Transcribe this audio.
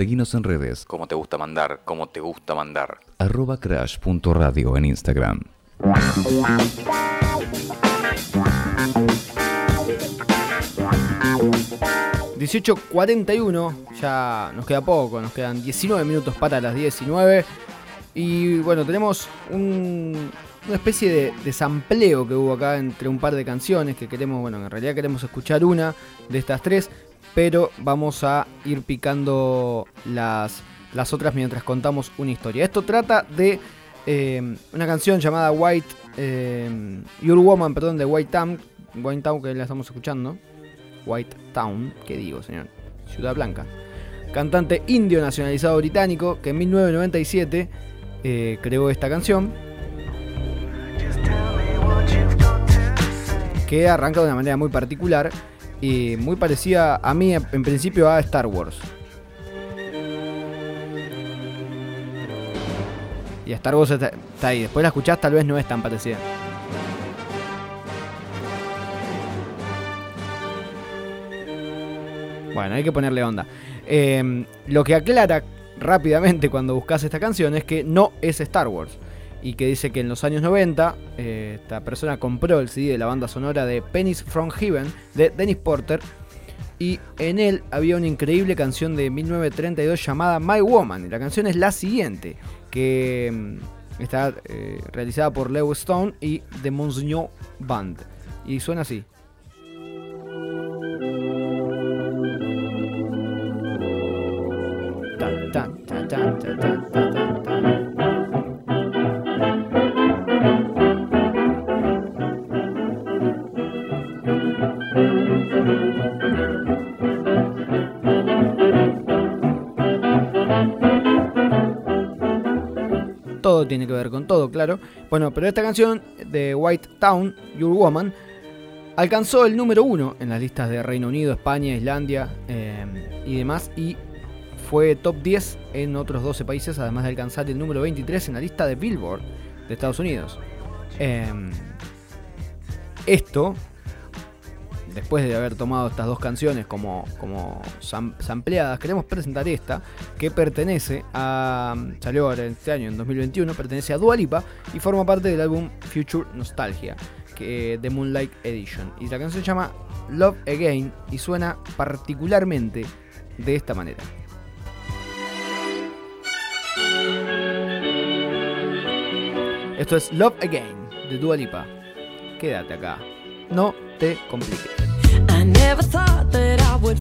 Seguinos en redes. Como te gusta mandar, como te gusta mandar. Arroba crash.radio en Instagram. 18.41, ya nos queda poco, nos quedan 19 minutos para las 19. Y bueno, tenemos un, una especie de, de sampleo que hubo acá entre un par de canciones que queremos, bueno, en realidad queremos escuchar una de estas tres, pero vamos a ir picando las, las otras mientras contamos una historia. Esto trata de eh, una canción llamada White eh, Your Woman, perdón, de White Town, White Town que la estamos escuchando. White Town, que digo, señor, Ciudad Blanca. Cantante indio nacionalizado británico que en 1997 eh, creó esta canción. Que arranca de una manera muy particular y muy parecida a mí en principio a Star Wars. Y Star Wars está, ahí. Después la escuchás, tal vez no es tan parecida. Bueno, hay que ponerle onda. Eh, lo que aclara rápidamente cuando buscas esta canción es que no es Star Wars. Y que dice que en los años 90 eh, esta persona compró el CD de la banda sonora de Pennies from Heaven de Dennis Porter. Y en él había una increíble canción de 1932 llamada My Woman. Y la canción es la siguiente, que mm, está eh, realizada por Lewis Stone y The Monsignor Band. Y suena así. Tan, tan, tan. Todo tiene que ver con todo, claro. Bueno, pero esta canción de White Town, Your Woman, alcanzó el número uno en las listas de Reino Unido, España, Islandia eh, y demás. Y fue top 10 en otros 12 países, además de alcanzar el número 23 en la lista de Billboard de Estados Unidos. Eh, esto, después de haber tomado estas dos canciones como, como sam- sampleadas, queremos presentar esta, que pertenece a. salió ahora este año, en 2021, pertenece a Dua Lipa y forma parte del álbum Future Nostalgia, que, de Moonlight Edition. Y la canción se llama Love Again y suena particularmente de esta manera. Esto es Love Again de Dua Lipa. Quédate acá. No te compliques. Never thought that I would